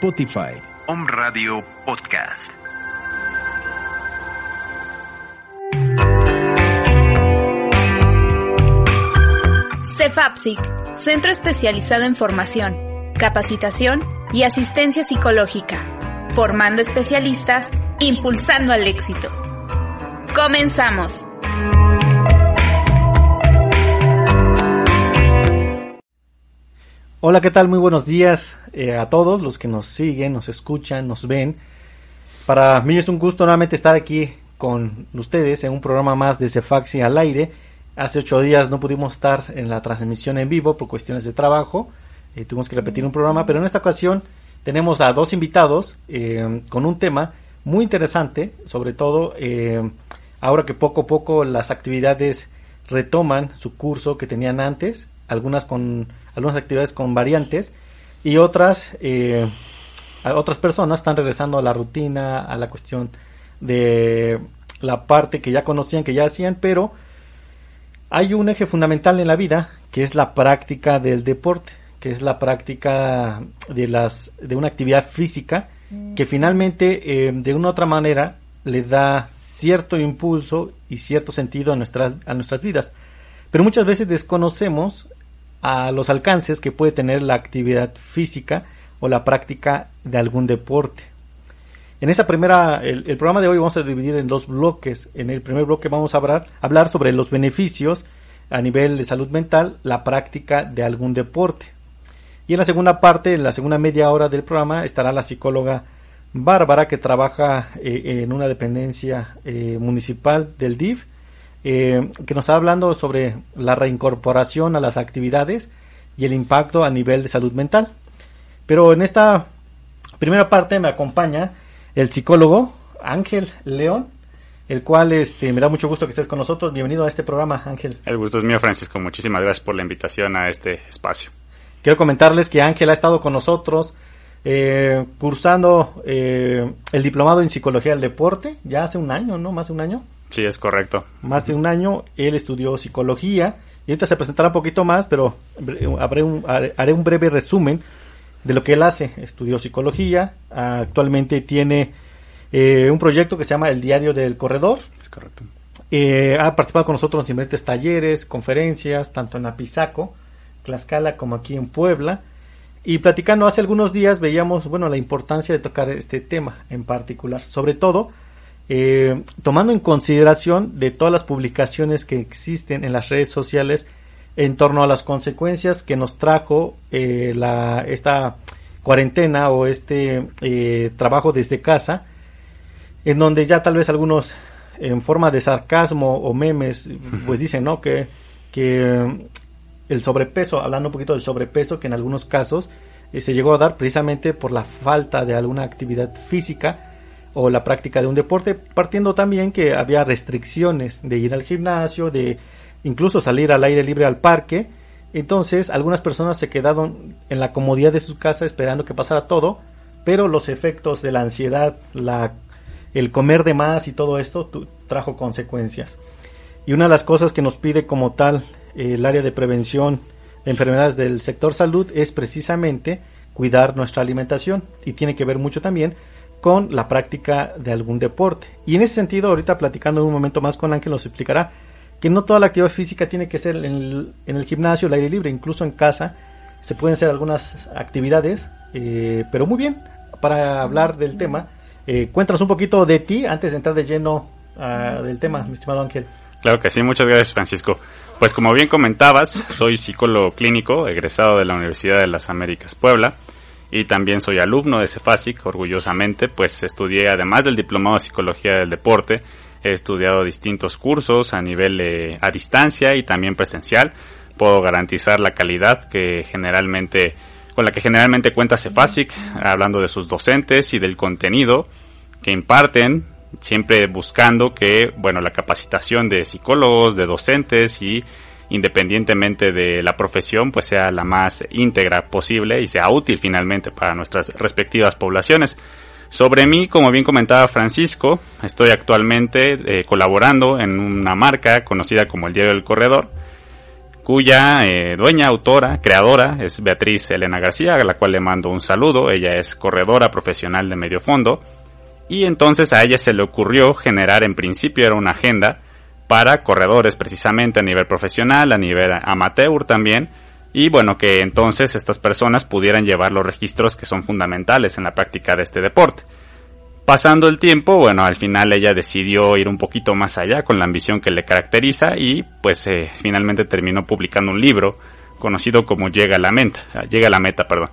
Spotify. Om Radio Podcast. CEFAPSIC, Centro Especializado en Formación, Capacitación y Asistencia Psicológica, formando especialistas, impulsando al éxito. Comenzamos. Hola, ¿qué tal? Muy buenos días eh, a todos los que nos siguen, nos escuchan, nos ven. Para mí es un gusto nuevamente estar aquí con ustedes en un programa más de Cefaxi al aire. Hace ocho días no pudimos estar en la transmisión en vivo por cuestiones de trabajo. Eh, tuvimos que repetir un programa, pero en esta ocasión tenemos a dos invitados eh, con un tema muy interesante, sobre todo ahora que poco a poco las actividades retoman su curso que tenían antes, algunas con algunas actividades con variantes y otras, eh, otras personas están regresando a la rutina, a la cuestión de la parte que ya conocían, que ya hacían, pero hay un eje fundamental en la vida que es la práctica del deporte, que es la práctica de las de una actividad física que finalmente eh, de una u otra manera le da cierto impulso y cierto sentido a nuestras a nuestras vidas. Pero muchas veces desconocemos a los alcances que puede tener la actividad física o la práctica de algún deporte. En esta primera, el, programa de hoy vamos a dividir en dos bloques. En el primer bloque vamos a hablar, hablar sobre los beneficios a nivel de salud mental, la práctica de algún deporte. Y en la segunda parte, en la segunda media hora del programa, estará la psicóloga Bárbara, que trabaja eh, en una dependencia eh, municipal del DIF eh, que nos está hablando sobre la reincorporación a las actividades y el impacto a nivel de salud mental. Pero en esta primera parte me acompaña el psicólogo Ángel León, el cual este, me da mucho gusto que estés con nosotros. Bienvenido a este programa, Ángel. El gusto es mío, Francisco. Muchísimas gracias por la invitación a este espacio. Quiero comentarles que Ángel ha estado con nosotros eh, cursando eh, el diplomado en psicología del deporte ya hace un año, ¿no? Más de un año. Sí, es correcto. Más de un año él estudió psicología y ahorita se presentará un poquito más, pero haré un, haré un breve resumen de lo que él hace. Estudió psicología, actualmente tiene eh, un proyecto que se llama El Diario del Corredor. Es correcto. Eh, ha participado con nosotros en diferentes talleres, conferencias, tanto en Apizaco, Tlaxcala, como aquí en Puebla. Y platicando hace algunos días veíamos, bueno, la importancia de tocar este tema en particular, sobre todo eh, tomando en consideración de todas las publicaciones que existen en las redes sociales en torno a las consecuencias que nos trajo eh, la, esta cuarentena o este eh, trabajo desde casa, en donde ya tal vez algunos en forma de sarcasmo o memes, pues dicen, ¿no? Que, que el sobrepeso, hablando un poquito del sobrepeso, que en algunos casos se llegó a dar precisamente por la falta de alguna actividad física, o la práctica de un deporte, partiendo también que había restricciones de ir al gimnasio, de incluso salir al aire libre al parque. Entonces, algunas personas se quedaron en la comodidad de sus casas esperando que pasara todo, pero los efectos de la ansiedad, la, el comer de más y todo esto trajo consecuencias. Y una de las cosas que nos pide como tal el área de prevención de enfermedades del sector salud es precisamente cuidar nuestra alimentación y tiene que ver mucho también con la práctica de algún deporte. Y en ese sentido, ahorita platicando un momento más con Ángel nos explicará que no toda la actividad física tiene que ser en el, gimnasio, el aire libre, incluso en casa se pueden hacer algunas actividades, eh, pero muy bien, para hablar del tema, eh, cuéntanos un poquito de ti antes de entrar de lleno uh, del tema, mi estimado Ángel. Claro que sí, muchas gracias Francisco. Pues como bien comentabas, soy psicólogo clínico, egresado de la Universidad de las Américas Puebla y también soy alumno de CEFASIC, orgullosamente, pues estudié además del diplomado de psicología del deporte, he estudiado distintos cursos a nivel a distancia y también presencial. Puedo garantizar la calidad que generalmente con la que generalmente cuenta CEFASIC, hablando de sus docentes y del contenido que imparten, siempre buscando que, bueno, la capacitación de psicólogos, de docentes y independientemente de la profesión, pues sea la más íntegra posible y sea útil finalmente para nuestras respectivas poblaciones. Sobre mí, como bien comentaba Francisco, estoy actualmente eh, colaborando en una marca conocida como el Diario del Corredor, cuya eh, dueña, autora, creadora es Beatriz Elena García, a la cual le mando un saludo. Ella es corredora profesional de medio fondo. Y entonces a ella se le ocurrió generar, en principio era una agenda para corredores precisamente a nivel profesional, a nivel amateur también. Y bueno, que entonces estas personas pudieran llevar los registros que son fundamentales en la práctica de este deporte. Pasando el tiempo, bueno, al final ella decidió ir un poquito más allá con la ambición que le caracteriza y pues eh, finalmente terminó publicando un libro conocido como Llega a la meta, Llega a la meta, perdón.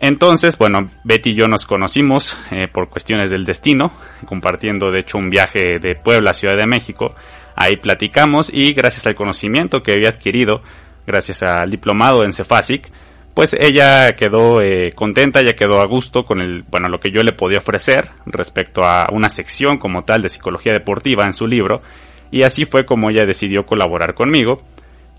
Entonces, bueno, Betty y yo nos conocimos eh, por cuestiones del destino, compartiendo de hecho un viaje de Puebla a Ciudad de México. Ahí platicamos y gracias al conocimiento que había adquirido, gracias al diplomado en Cefasic, pues ella quedó eh, contenta, ella quedó a gusto con el, bueno, lo que yo le podía ofrecer respecto a una sección como tal de psicología deportiva en su libro, y así fue como ella decidió colaborar conmigo.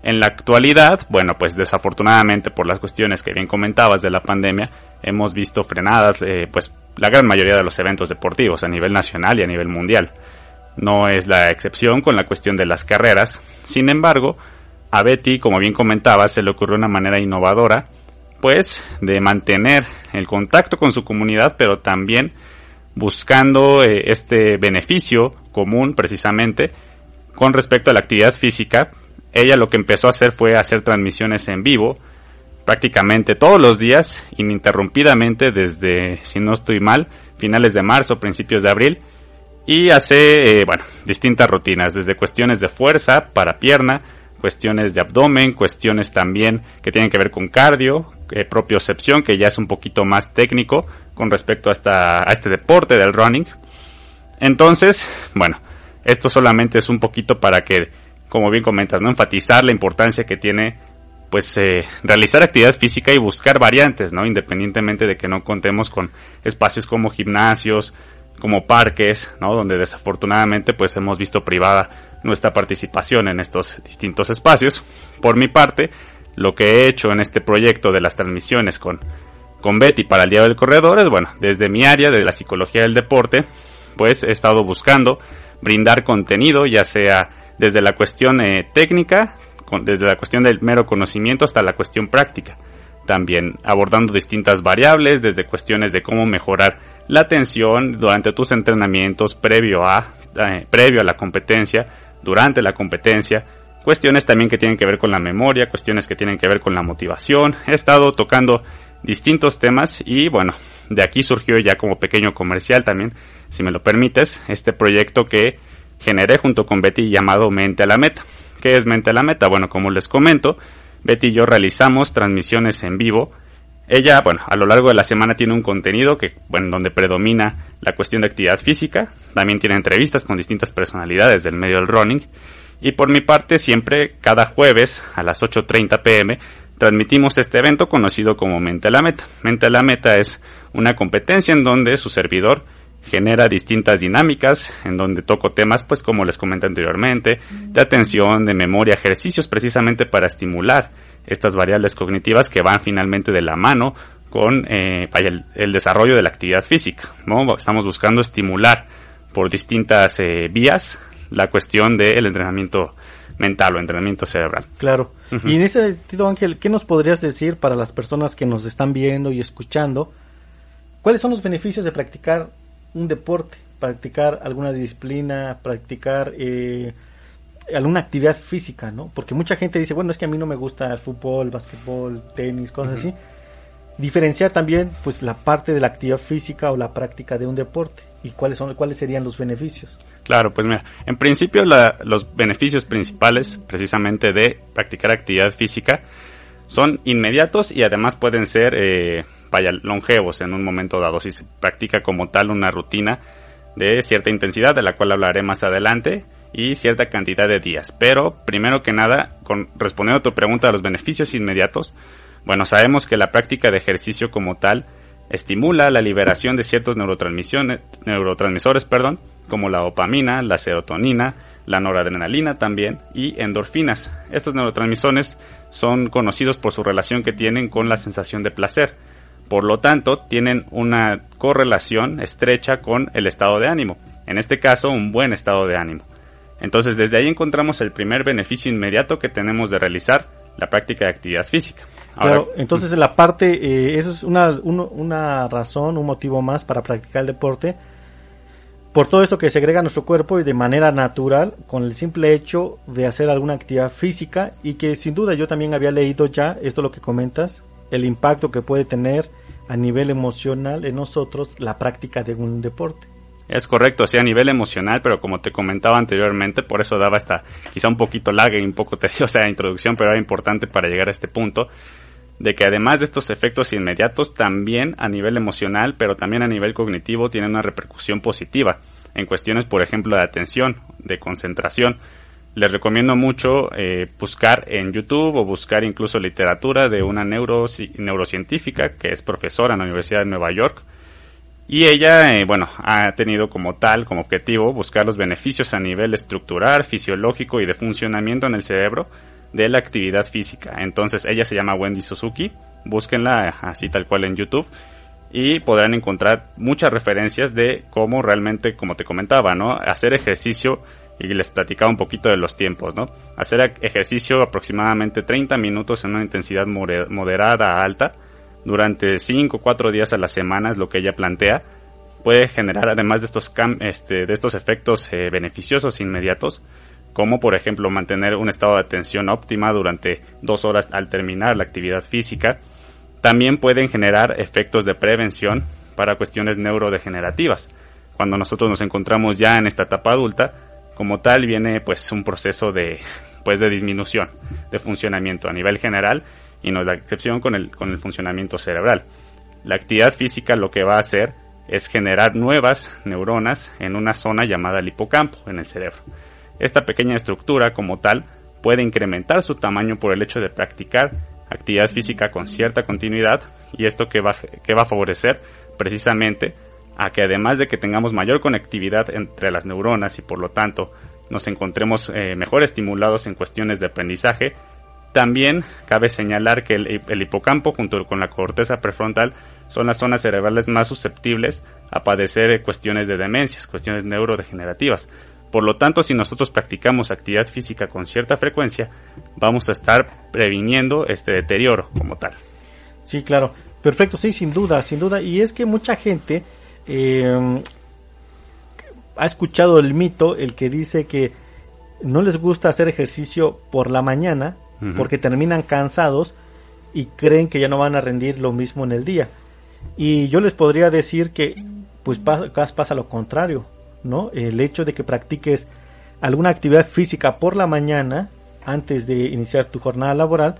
En la actualidad, bueno, pues desafortunadamente por las cuestiones que bien comentabas de la pandemia, hemos visto frenadas, eh, pues la gran mayoría de los eventos deportivos a nivel nacional y a nivel mundial. No es la excepción con la cuestión de las carreras. Sin embargo, a Betty, como bien comentabas, se le ocurrió una manera innovadora pues de mantener el contacto con su comunidad, pero también buscando eh, este beneficio común precisamente con respecto a la actividad física. Ella lo que empezó a hacer fue hacer transmisiones en vivo prácticamente todos los días, ininterrumpidamente desde, si no estoy mal, finales de marzo, principios de abril, y hace, eh, bueno, distintas rutinas, desde cuestiones de fuerza para pierna, cuestiones de abdomen, cuestiones también que tienen que ver con cardio, eh, propiocepción, que ya es un poquito más técnico con respecto a, a este deporte del running. Entonces, bueno, esto solamente es un poquito para que, como bien comentas, enfatizar la importancia que tiene pues eh, realizar actividad física y buscar variantes, ¿no? Independientemente de que no contemos con espacios como gimnasios, como parques, ¿no? Donde desafortunadamente pues hemos visto privada nuestra participación en estos distintos espacios. Por mi parte, lo que he hecho en este proyecto de las transmisiones con, con Betty para el Día del Corredor es, bueno, desde mi área de la psicología del deporte, pues he estado buscando brindar contenido, ya sea desde la cuestión eh, técnica, desde la cuestión del mero conocimiento hasta la cuestión práctica. También abordando distintas variables, desde cuestiones de cómo mejorar la atención durante tus entrenamientos previo a, eh, previo a la competencia, durante la competencia, cuestiones también que tienen que ver con la memoria, cuestiones que tienen que ver con la motivación. He estado tocando distintos temas y bueno, de aquí surgió ya como pequeño comercial también, si me lo permites, este proyecto que generé junto con Betty llamado Mente a la Meta. ¿Qué es Mente a la Meta? Bueno, como les comento, Betty y yo realizamos transmisiones en vivo ella, bueno, a lo largo de la semana tiene un contenido que, bueno, donde predomina la cuestión de actividad física. También tiene entrevistas con distintas personalidades del medio del running. Y por mi parte, siempre cada jueves a las 8.30 pm transmitimos este evento conocido como Mente a la Meta. Mente a la Meta es una competencia en donde su servidor genera distintas dinámicas en donde toco temas pues como les comenté anteriormente de atención, de memoria, ejercicios precisamente para estimular estas variables cognitivas que van finalmente de la mano con eh, el, desarrollo de la actividad física. Estamos buscando estimular por distintas eh, vías la cuestión del entrenamiento mental o entrenamiento cerebral. Claro. Y en ese sentido, Ángel, ¿qué nos podrías decir para las personas que nos están viendo y escuchando? ¿Cuáles son los beneficios de practicar un deporte, practicar alguna disciplina, practicar eh, alguna actividad física, ¿no? Porque mucha gente dice, bueno, es que a mí no me gusta el fútbol, básquetbol, tenis, cosas así. Diferenciar también, pues, la parte de la actividad física o la práctica de un deporte y cuáles son, cuáles serían los beneficios. Claro, pues mira, en principio los beneficios principales, precisamente de practicar actividad física, son inmediatos y además pueden ser, eh, vaya, longevos en un momento dado si se practica como tal una rutina de cierta intensidad, de la cual hablaré más adelante y cierta cantidad de días. Pero, primero que nada, respondiendo a tu pregunta de los beneficios inmediatos, bueno, sabemos que la práctica de ejercicio como tal estimula la liberación de ciertos neurotransmisores, perdón, como la dopamina, la serotonina, la noradrenalina también y endorfinas. Estos neurotransmisores son conocidos por su relación que tienen con la sensación de placer. Por lo tanto, tienen una correlación estrecha con el estado de ánimo. En este caso, un buen estado de ánimo. Entonces desde ahí encontramos el primer beneficio inmediato que tenemos de realizar la práctica de actividad física. Ahora, entonces la parte, eh, eso es una, una razón, un motivo más para practicar el deporte, por todo esto que segrega nuestro cuerpo y de manera natural, con el simple hecho de hacer alguna actividad física y que sin duda yo también había leído ya, esto lo que comentas, el impacto que puede tener a nivel emocional en nosotros la práctica de un deporte. Es correcto, sí, a nivel emocional, pero como te comentaba anteriormente, por eso daba esta quizá un poquito larga y un poco tediosa introducción, pero era importante para llegar a este punto, de que además de estos efectos inmediatos, también a nivel emocional, pero también a nivel cognitivo, tienen una repercusión positiva en cuestiones, por ejemplo, de atención, de concentración. Les recomiendo mucho eh, buscar en YouTube o buscar incluso literatura de una neuro, neurocientífica que es profesora en la Universidad de Nueva York. Y ella, eh, bueno, ha tenido como tal, como objetivo, buscar los beneficios a nivel estructural, fisiológico y de funcionamiento en el cerebro de la actividad física. Entonces ella se llama Wendy Suzuki, búsquenla así tal cual en YouTube y podrán encontrar muchas referencias de cómo realmente, como te comentaba, ¿no? Hacer ejercicio y les platicaba un poquito de los tiempos, ¿no? Hacer ejercicio aproximadamente 30 minutos en una intensidad moderada a alta durante 5 o 4 días a la semana es lo que ella plantea puede generar además de estos este, de estos efectos eh, beneficiosos inmediatos como por ejemplo mantener un estado de atención óptima durante dos horas al terminar la actividad física. También pueden generar efectos de prevención para cuestiones neurodegenerativas. Cuando nosotros nos encontramos ya en esta etapa adulta, como tal viene pues un proceso de pues de disminución de funcionamiento a nivel general y no es la excepción con el, con el funcionamiento cerebral. La actividad física lo que va a hacer es generar nuevas neuronas en una zona llamada el hipocampo en el cerebro. Esta pequeña estructura como tal puede incrementar su tamaño por el hecho de practicar actividad física con cierta continuidad y esto que va, que va a favorecer precisamente a que además de que tengamos mayor conectividad entre las neuronas y por lo tanto nos encontremos eh, mejor estimulados en cuestiones de aprendizaje, también cabe señalar que el, hipocampo junto con la corteza prefrontal son las zonas cerebrales más susceptibles a padecer cuestiones de demencias, cuestiones neurodegenerativas. Por lo tanto, si nosotros practicamos actividad física con cierta frecuencia, vamos a estar previniendo este deterioro como tal. Sí, claro. Perfecto, sí, sin duda, sin duda. Y es que mucha gente eh, ha escuchado el mito, el que dice que no les gusta hacer ejercicio por la mañana porque terminan cansados y creen que ya no van a rendir lo mismo en el día. Y yo les podría decir que pues pasa, pasa lo contrario. ¿no? El hecho de que practiques alguna actividad física por la mañana antes de iniciar tu jornada laboral,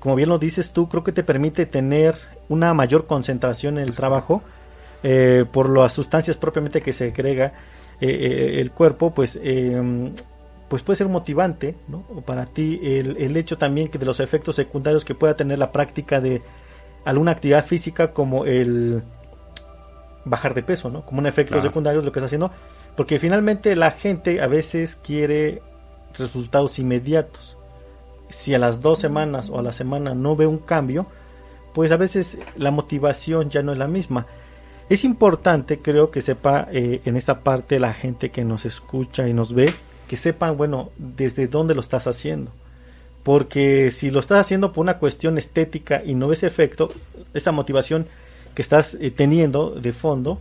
como bien lo dices tú, creo que te permite tener una mayor concentración en el trabajo eh, por las sustancias propiamente que se agrega eh, eh, el cuerpo, pues, em, pues puede ser motivante ¿no? para ti el, el hecho también que de los efectos secundarios que pueda tener la práctica de alguna actividad física como el bajar de peso, ¿no? Como un efecto secundario lo que está haciendo porque finalmente la gente a veces quiere resultados inmediatos. Si a las dos semanas o a la semana no ve un cambio, pues a veces la motivación ya no es la misma. Es importante, creo que sepa eh, en esta parte la gente que nos escucha y nos ve, que sepan, bueno, desde dónde lo estás haciendo. Porque si lo estás haciendo por una cuestión estética y no ves efecto, esa motivación que estás eh, teniendo de fondo,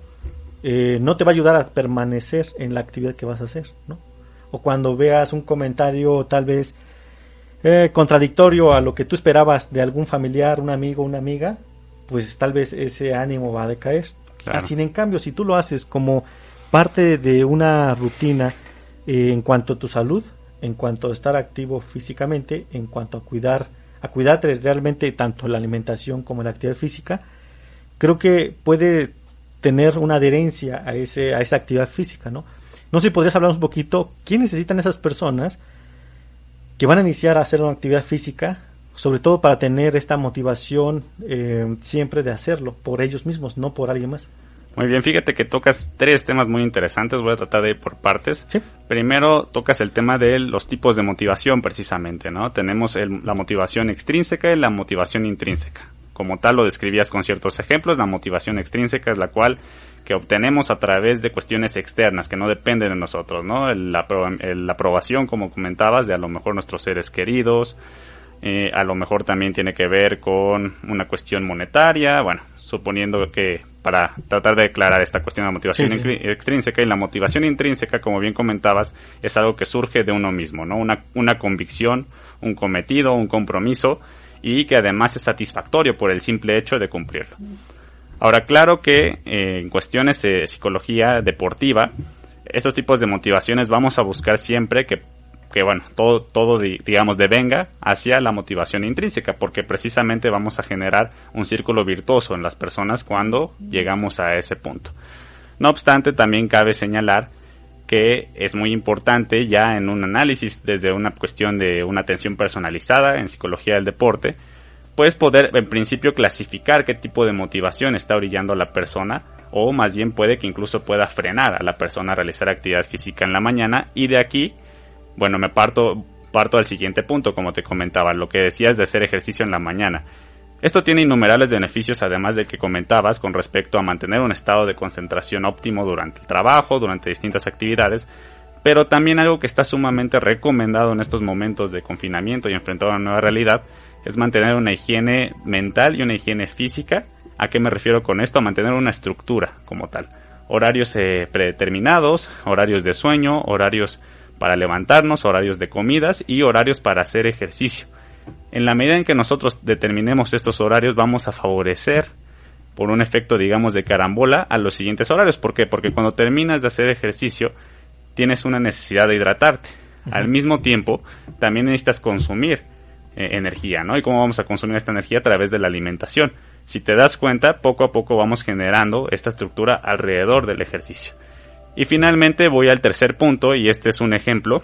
eh, no te va a ayudar a permanecer en la actividad que vas a hacer, ¿no? O cuando veas un comentario tal vez eh, contradictorio a lo que tú esperabas de algún familiar, un amigo, una amiga, pues tal vez ese ánimo va a decaer. Así en cambio, si tú lo haces como parte de una rutina eh, en cuanto a tu salud, en cuanto a estar activo físicamente, en cuanto a cuidar, a cuidarte realmente tanto la alimentación como la actividad física, creo que puede tener una adherencia a, ese, a esa actividad física, ¿no? No sé si podrías hablar un poquito, ¿qué necesitan esas personas que van a iniciar a hacer una actividad física, sobre todo para tener esta motivación eh, siempre de hacerlo por ellos mismos, no por alguien más? Muy bien, fíjate que tocas tres temas muy interesantes, voy a tratar de ir por partes. ¿Sí? Primero tocas el tema de los tipos de motivación precisamente, ¿no? Tenemos la motivación extrínseca y la motivación intrínseca. como tal lo describías con ciertos ejemplos, la motivación extrínseca es la cual que obtenemos a través de cuestiones externas que no dependen de nosotros, ¿no? La, aprobación, como comentabas, de a lo mejor nuestros seres queridos, eh, a lo mejor también tiene que ver con una cuestión monetaria, bueno, suponiendo que para tratar de declarar esta cuestión de la motivación extrínseca y la motivación intrínseca, como bien comentabas, es algo que surge de uno mismo, ¿no? Una, una convicción, un cometido, un compromiso y que además es satisfactorio por el simple hecho de cumplirlo. Ahora, claro que eh, en cuestiones de psicología deportiva, estos tipos de motivaciones vamos a buscar siempre que, que bueno, todo, todo digamos devenga hacia la motivación intrínseca, porque precisamente vamos a generar un círculo virtuoso en las personas cuando llegamos a ese punto. No obstante, también cabe señalar que es muy importante ya en un análisis desde una cuestión de una atención personalizada en psicología del deporte, puedes poder en principio clasificar qué tipo de motivación está brillando a la persona o más bien puede que incluso pueda frenar a la persona a realizar actividad física en la mañana y de aquí, bueno, me parto parto al siguiente punto, como te comentaba, lo que decías de hacer ejercicio en la mañana. Esto tiene innumerables beneficios además de que comentabas con respecto a mantener un estado de concentración óptimo durante el trabajo, durante distintas actividades, pero también algo que está sumamente recomendado en estos momentos de confinamiento y enfrentar a una nueva realidad es mantener una higiene mental y una higiene física. ¿A qué me refiero con esto? A mantener una estructura como tal. Horarios eh, predeterminados, horarios de sueño, horarios para levantarnos, horarios de comidas y horarios para hacer ejercicio. En la medida en que nosotros determinemos estos horarios, vamos a favorecer por un efecto, digamos, de carambola a los siguientes horarios. ¿Por qué? Porque cuando terminas de hacer ejercicio, tienes una necesidad de hidratarte. Al mismo tiempo, también necesitas consumir eh, energía, ¿no? ¿Y cómo vamos a consumir esta energía? A través de la alimentación. Si te das cuenta, poco a poco vamos generando esta estructura alrededor del ejercicio. Y finalmente voy al tercer punto, y este es un ejemplo,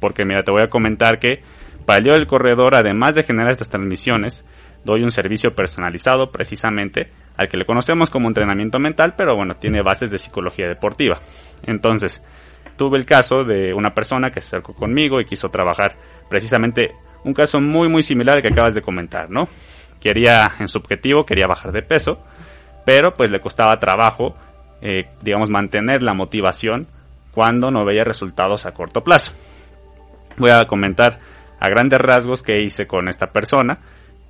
porque mira, te voy a comentar que para el del corredor, además de generar estas transmisiones, doy un servicio personalizado precisamente al que le conocemos como entrenamiento mental, pero bueno, tiene bases de psicología deportiva. Entonces, tuve el caso de una persona que se acercó conmigo y quiso trabajar precisamente un caso muy muy similar al que acabas de comentar, ¿no? Quería, en su objetivo, quería bajar de peso, pero pues le costaba trabajo, eh, digamos, mantener la motivación cuando no veía resultados a corto plazo. Voy a comentar a grandes rasgos que hice con esta persona.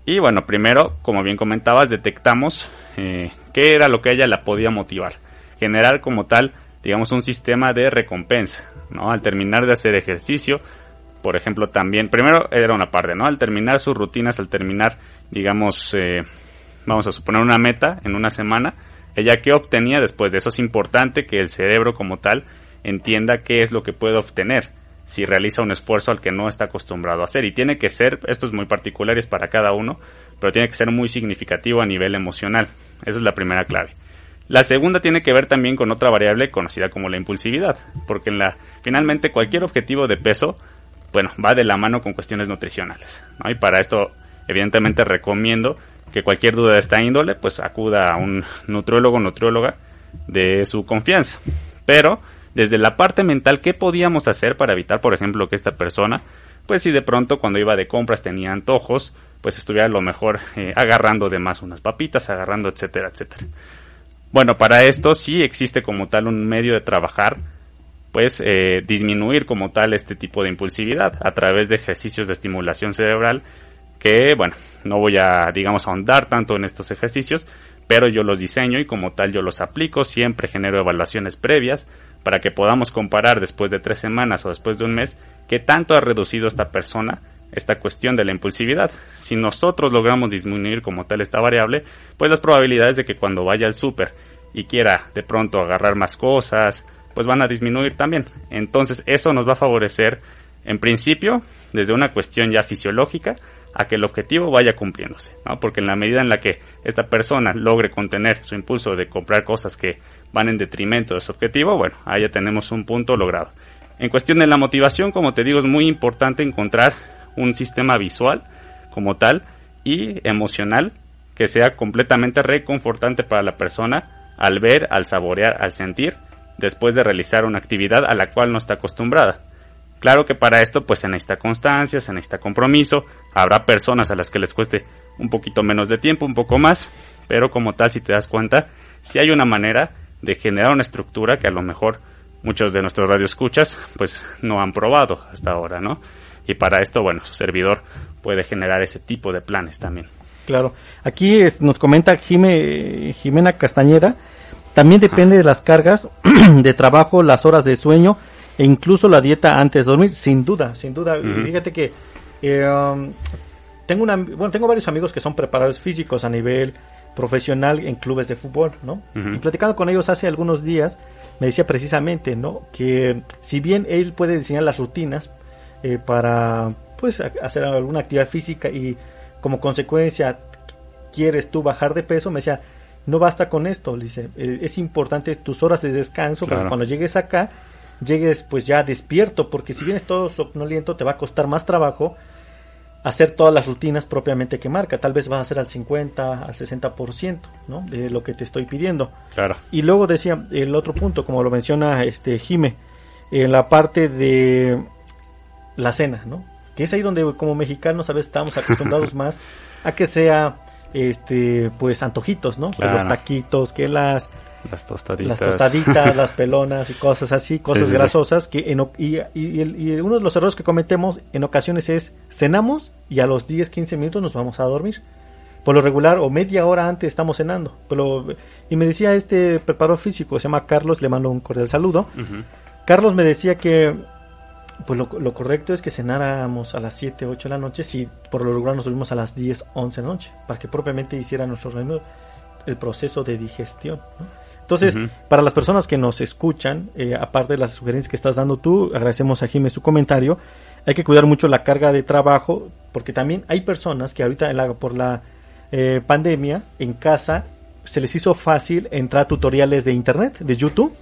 Y bueno, primero, como bien comentabas, detectamos eh, qué era lo que ella la podía motivar. Generar como tal, digamos, un sistema de recompensa, ¿no? Al terminar de hacer ejercicio, por ejemplo, también, primero era una parte, ¿no? Al terminar sus rutinas, al terminar, digamos, eh, vamos a suponer una meta en una semana, ella qué obtenía después de eso. Es importante que el cerebro como tal entienda qué es lo que puede obtener si realiza un esfuerzo al que no está acostumbrado a hacer. Y tiene que ser, esto es muy particular, es para cada uno, pero tiene que ser muy significativo a nivel emocional. Esa es la primera clave. La segunda tiene que ver también con otra variable conocida como la impulsividad, porque en la, finalmente cualquier objetivo de peso, bueno, va de la mano con cuestiones nutricionales. Y para esto, evidentemente, recomiendo que cualquier duda de esta índole, pues acuda a un nutriólogo o nutrióloga de su confianza. Pero desde la parte mental, ¿qué podíamos hacer para evitar, por ejemplo, que esta persona, pues si de pronto cuando iba de compras tenía antojos, pues estuviera a lo mejor eh, agarrando de más unas papitas, agarrando, etcétera, etcétera. Bueno, para esto sí existe como tal un medio de trabajar, pues eh, disminuir como tal este tipo de impulsividad a través de ejercicios de estimulación cerebral que, bueno, no voy a, digamos, ahondar tanto en estos ejercicios, pero yo los diseño y como tal yo los aplico, siempre genero evaluaciones previas para que podamos comparar después de tres semanas o después de un mes qué tanto ha reducido esta persona esta cuestión de la impulsividad. Si nosotros logramos disminuir como tal esta variable, pues las probabilidades de que cuando vaya al súper y quiera de pronto agarrar más cosas, pues van a disminuir también. Entonces eso nos va a favorecer en principio desde una cuestión ya fisiológica a que el objetivo vaya cumpliéndose. Porque en la medida en la que esta persona logre contener su impulso de comprar cosas que van en detrimento de su objetivo, bueno, ahí ya tenemos un punto logrado. En cuestión de la motivación, como te digo, es muy importante encontrar un sistema visual como tal y emocional que sea completamente reconfortante para la persona al ver, al saborear, al sentir, después de realizar una actividad a la cual no está acostumbrada. Claro que para esto pues se necesita constancia, se necesita compromiso, habrá personas a las que les cueste un poquito menos de tiempo, un poco más, pero como tal, si te das cuenta, si hay una manera de generar una estructura que a lo mejor muchos de nuestros radioescuchas pues no han probado hasta ahora, ¿no? Y para esto, bueno, su servidor puede generar ese tipo de planes también. Claro. Aquí nos comenta Jimena Castañeda, también depende de las cargas de trabajo, las horas de sueño e incluso la dieta antes de dormir, sin duda, sin duda. Fíjate que eh, um, tengo una, bueno, tengo varios amigos que son preparadores físicos a nivel profesional en clubes de fútbol, ¿no? Y platicando con ellos hace algunos días, me decía precisamente, ¿no? Que si bien él puede diseñar las rutinas eh, para, pues, hacer alguna actividad física y como consecuencia quieres tú bajar de peso, me decía, no basta con esto, dice, eh, es importante tus horas de descanso, para cuando llegues acá, llegues pues ya despierto, porque si vienes todo somnoliento te va a costar más trabajo hacer todas las rutinas propiamente que marca. Tal vez vas a hacer al 50, al 60%, ¿no? De lo que te estoy pidiendo. Claro. Y luego decía el otro punto, como lo menciona este Jime, en la parte de la cena, ¿no? Que es ahí donde como mexicanos a veces estamos acostumbrados más a que sea este pues antojitos, ¿no? los taquitos, que las las tostaditas. Las tostaditas, las pelonas y cosas así, cosas grasosas. Que en, y, y, uno de los errores que cometemos en ocasiones es cenamos y a los 10, 15 minutos nos vamos a dormir. Por lo regular, o media hora antes estamos cenando. Pero, y me decía este preparador físico, se llama Carlos, le mando un cordial saludo. Carlos me decía que pues lo, lo, correcto es que cenáramos a las 7, 8 de la noche, si por lo regular nos dormimos a las 10, 11 de la noche, para que propiamente hiciera nuestro el proceso de digestión. ¿no? Entonces, para las personas que nos escuchan, eh, aparte de las sugerencias que estás dando tú, agradecemos a Jiménez su comentario. Hay que cuidar mucho la carga de trabajo, porque también hay personas que ahorita por la eh, pandemia en casa se les hizo fácil entrar a tutoriales de internet, de YouTube.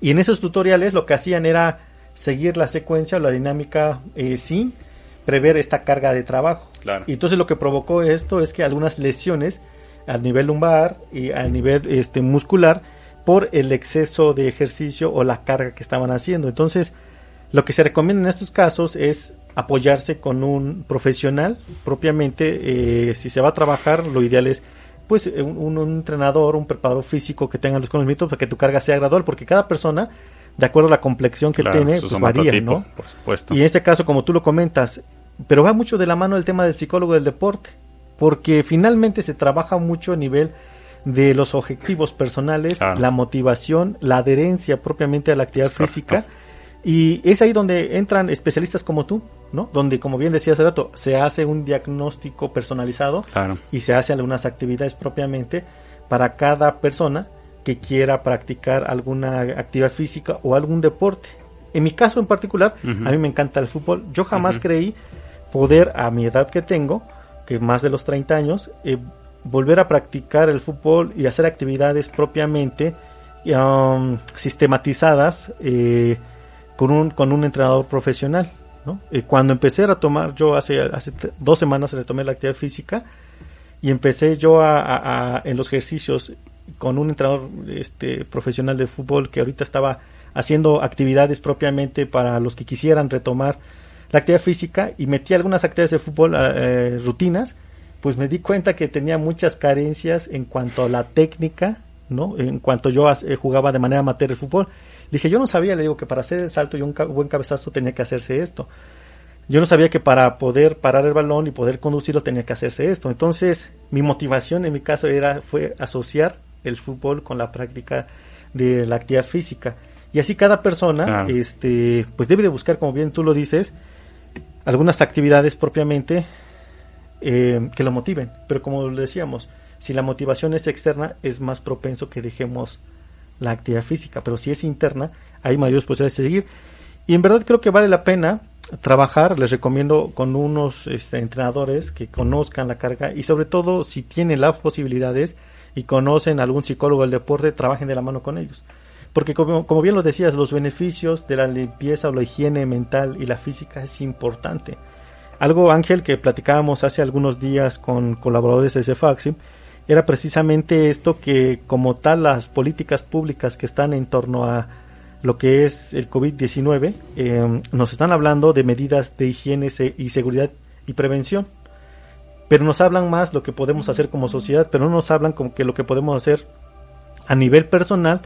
Y en esos tutoriales lo que hacían era seguir la secuencia o la dinámica eh, sin prever esta carga de trabajo. Y entonces lo que provocó esto es que algunas lesiones a nivel lumbar y a nivel este, muscular por el exceso de ejercicio o la carga que estaban haciendo. Entonces, lo que se recomienda en estos casos es apoyarse con un profesional propiamente. Eh, si se va a trabajar, lo ideal es pues un, entrenador, un preparador físico que tenga los conocimientos para que tu carga sea gradual, porque cada persona, de acuerdo a la complexión que tiene, pues varía, ¿no? Por supuesto. Y en este caso, como tú lo comentas, pero va mucho de la mano el tema del psicólogo del deporte porque finalmente se trabaja mucho a nivel de los objetivos personales, la motivación, la adherencia propiamente a la actividad física. Y es ahí donde entran especialistas como tú, ¿no? Donde, como bien decía hace rato, se hace un diagnóstico personalizado y se hace algunas actividades propiamente para cada persona que quiera practicar alguna actividad física o algún deporte. En mi caso en particular, a mí me encanta el fútbol. Yo jamás creí poder, a mi edad que tengo, que más de los 30 años, eh, volver a practicar el fútbol y hacer actividades propiamente um, sistematizadas eh, con, un, con un entrenador profesional. Eh, cuando empecé a tomar, yo hace, hace dos semanas retomé la actividad física y empecé yo a, en los ejercicios con un entrenador este, profesional de fútbol que ahorita estaba haciendo actividades propiamente para los que quisieran retomar la actividad física y metí algunas actividades de fútbol, eh, eh, rutinas, pues me di cuenta que tenía muchas carencias en cuanto a la técnica, ¿no? En cuanto yo eh, jugaba de manera amateur el fútbol. Dije, yo no sabía, le digo que para hacer el salto y un buen cabezazo tenía que hacerse esto. Yo no sabía que para poder parar el balón y poder conducirlo tenía que hacerse esto. Entonces, mi motivación en mi caso era fue asociar el fútbol con la práctica de la actividad física. Y así cada persona, este, pues debe de buscar, como bien tú lo dices, algunas actividades propiamente eh, que lo motiven. Pero como decíamos, si la motivación es externa, es más propenso que dejemos la actividad física. Pero si es interna, hay mayores posibilidades de seguir. Y en verdad creo que vale la pena trabajar. Les recomiendo con unos este, entrenadores que conozcan la carga y sobre todo si tienen las posibilidades y conocen algún psicólogo del deporte, trabajen de la mano con ellos. Porque como, bien lo decías, los beneficios de la limpieza o la higiene mental y la física es importante. Algo, Ángel, que platicábamos hace algunos días con colaboradores de CEFAXI, era precisamente esto que como tal las políticas públicas que están en torno a lo que es el COVID-19 em, nos están hablando de medidas de higiene y seguridad y prevención. pero nos hablan más lo que podemos hacer como sociedad, pero no nos hablan como que lo que podemos hacer a nivel personal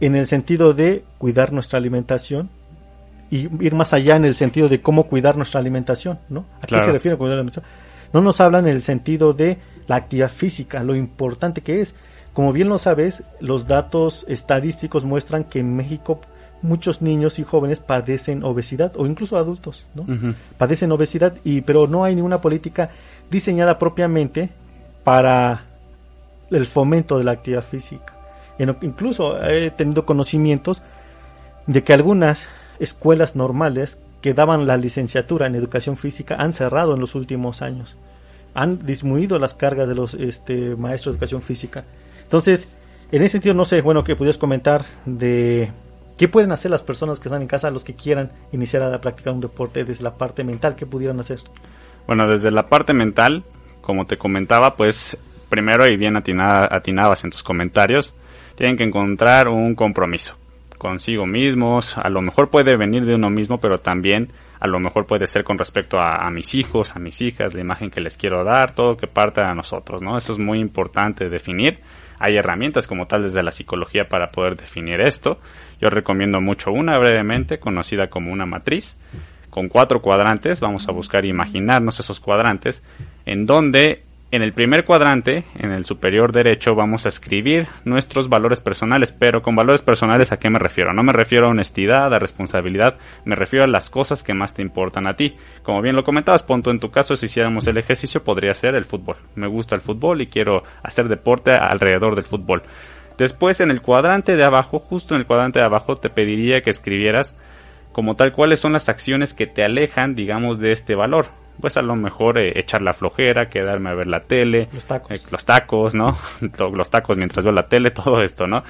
en el sentido de cuidar nuestra alimentación y ir más allá en el sentido de cómo cuidar nuestra alimentación, ¿no? ¿A qué se refiere cuidar la alimentación? No nos hablan en el sentido de la actividad física, lo importante que es. Como bien lo sabes, los datos estadísticos muestran que en México muchos niños y jóvenes padecen obesidad o incluso adultos, ¿no? Padecen obesidad y pero no hay ninguna política diseñada propiamente para el fomento de la actividad física. Incluso he tenido conocimientos de que algunas escuelas normales que daban la licenciatura en educación física han cerrado en los últimos años. Han disminuido las cargas de los este, maestros de educación física. Entonces, en ese sentido, no sé, bueno, que pudieras comentar de qué pueden hacer las personas que están en casa, los que quieran iniciar a practicar un deporte desde la parte mental, qué pudieran hacer. Bueno, desde la parte mental, como te comentaba, pues primero y bien atinada, atinabas en tus comentarios, tienen que encontrar un compromiso consigo mismos, a lo mejor puede venir de uno mismo, pero también a lo mejor puede ser con respecto a, mis hijos, a mis hijas, la imagen que les quiero dar, todo que parte a nosotros, ¿no? Eso es muy importante definir. Hay herramientas como tal desde la psicología para poder definir esto. Yo recomiendo mucho una brevemente, conocida como una matriz, con cuatro cuadrantes. Vamos a buscar imaginarnos esos cuadrantes en donde en el primer cuadrante, en el superior derecho, vamos a escribir nuestros valores personales, pero con valores personales a qué me refiero? No me refiero a honestidad, a responsabilidad, me refiero a las cosas que más te importan a ti. Como bien lo comentabas, punto en tu caso, si hiciéramos el ejercicio, podría ser el fútbol. Me gusta el fútbol y quiero hacer deporte alrededor del fútbol. Después, en el cuadrante de abajo, justo en el cuadrante de abajo, te pediría que escribieras como tal cuáles son las acciones que te alejan, digamos, de este valor pues a lo mejor eh, echar la flojera, quedarme a ver la tele, los tacos, eh, los tacos ¿no? los tacos mientras veo la tele, todo esto, ¿no?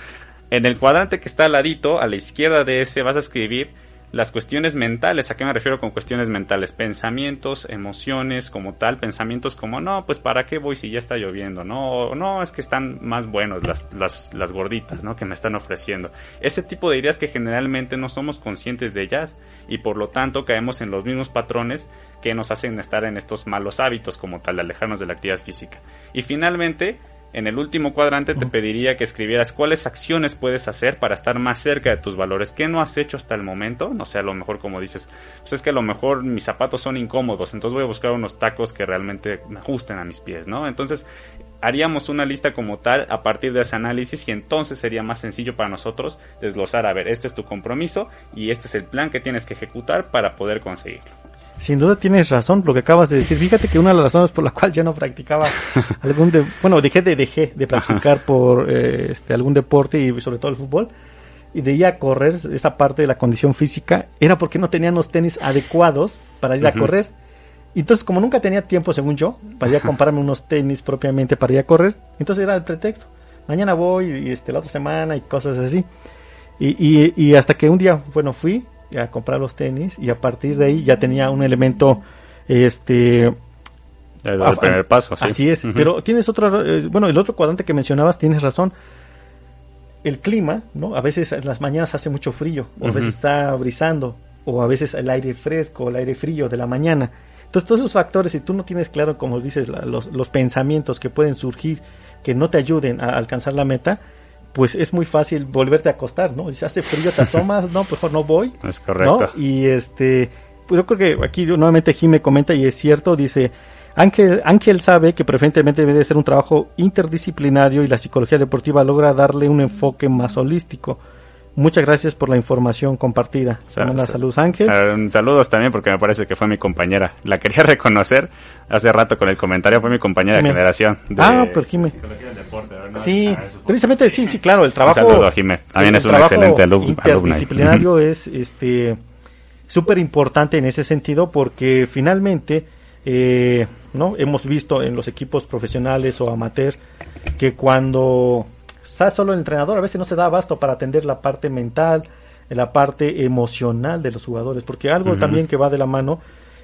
En el cuadrante que está al ladito, a la izquierda de ese, vas a escribir las cuestiones mentales, ¿a qué me refiero con cuestiones mentales? Pensamientos, emociones como tal, pensamientos como, no, pues para qué voy si ya está lloviendo, no, no, es que están más buenos las, las, las gorditas, ¿no? Que me están ofreciendo. Ese tipo de ideas que generalmente no somos conscientes de ellas y por lo tanto caemos en los mismos patrones que nos hacen estar en estos malos hábitos como tal, de alejarnos de la actividad física. Y finalmente, en el último cuadrante te pediría que escribieras cuáles acciones puedes hacer para estar más cerca de tus valores. ¿Qué no has hecho hasta el momento? No sé, a lo mejor como dices, pues es que a lo mejor mis zapatos son incómodos, entonces voy a buscar unos tacos que realmente me ajusten a mis pies, ¿no? Entonces haríamos una lista como tal a partir de ese análisis y entonces sería más sencillo para nosotros desglosar, a ver, este es tu compromiso y este es el plan que tienes que ejecutar para poder conseguirlo. Sin duda tienes razón lo que acabas de decir. Fíjate que una de las razones por la cual yo no practicaba algún de, bueno, dejé de dejé de practicar por eh, este algún deporte y sobre todo el fútbol y de ir a correr esta parte de la condición física era porque no tenían los tenis adecuados para ir a correr. Entonces como nunca tenía tiempo según yo para ir a comprarme unos tenis propiamente para ir a correr, entonces era el pretexto. Mañana voy y este la otra semana y cosas así. Y, y, y hasta que un día, bueno, fui a comprar los tenis y a partir de ahí ya tenía un elemento este el, primer paso sí. así es pero tienes otro eh, bueno el otro cuadrante que mencionabas tienes razón. El clima no a veces en las mañanas hace mucho frío o a veces está brisando o a veces el aire fresco el aire frío de la mañana. Entonces todos esos factores si tú no tienes claro como dices los, los pensamientos que pueden surgir que no te ayuden a alcanzar la meta pues es muy fácil volverte a acostar, ¿no? Si hace frío te asomas, no, mejor no voy. Es correcto. Y este, pues yo creo que aquí nuevamente Jimé comenta y es cierto, dice, Ángel, Ángel sabe que preferentemente debe ser un trabajo interdisciplinario y la psicología deportiva logra darle un enfoque más holístico. Muchas gracias por la información compartida. saludos, Ángel. Uh, saludos también porque me parece que fue mi compañera. La quería reconocer hace rato con el comentario, fue mi compañera de generación. ah, pero Jimé. Sí, precisamente sí, sí, claro, el trabajo. Un saludo, Jimé. También es un excelente alumno. Interdisciplinario es este súper importante en ese sentido porque finalmente eh, no hemos visto en los equipos profesionales o amateur que cuando está solo el entrenador, a veces no se da abasto para atender la parte mental, la parte emocional de los jugadores, porque algo también que va de la mano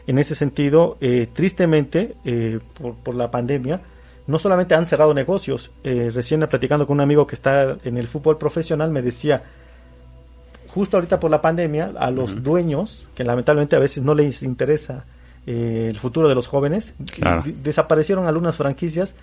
en ese sentido, eh, tristemente, eh, por, la pandemia, no solamente han cerrado negocios, eh, recién platicando con un amigo que está en el fútbol profesional, me decía, justo ahorita por la pandemia, a los dueños, que lamentablemente a veces no les interesa eh, el futuro de los jóvenes. Claro. Desaparecieron algunas franquicias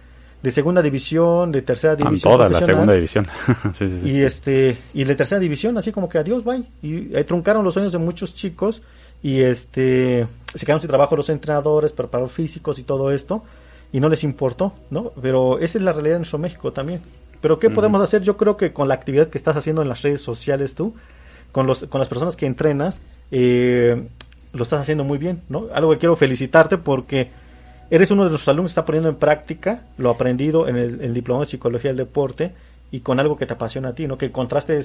de segunda división, de tercera En división. toda la segunda división. sí, sí, sí. Y este y de tercera división, así como que adiós, bye. Y ahí truncaron los sueños de muchos chicos y este se quedaron sin trabajo los entrenadores, preparadores físicos y todo esto y no les importó, ¿no? Pero esa es la realidad de nuestro México también. Pero ¿qué podemos hacer? Yo creo que con la actividad que estás haciendo en las redes sociales tú, con los con las personas que entrenas, eh, lo estás haciendo muy bien, ¿no? Algo que quiero felicitarte porque eres uno de los alumnos que está poniendo en práctica lo aprendido en el, el diploma de psicología del deporte y con algo que te apasiona a ti, ¿no? Que encontraste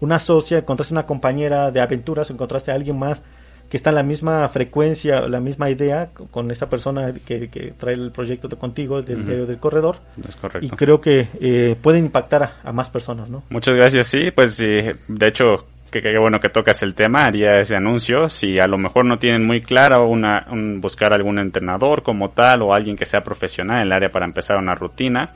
una socia, encontraste una compañera de aventuras, encontraste a alguien más que está en la misma frecuencia, la misma idea con- esta persona que, que trae el proyecto de contigo del corredor Es correcto. y creo que eh, pueden impactar a, a más personas, ¿no? Muchas gracias, sí, pues sí, de hecho, qué qué bueno que tocas el tema, haría ese anuncio, si a lo mejor no tienen muy claro una, un- buscar algún entrenador como tal o alguien que sea profesional en el área para empezar una rutina,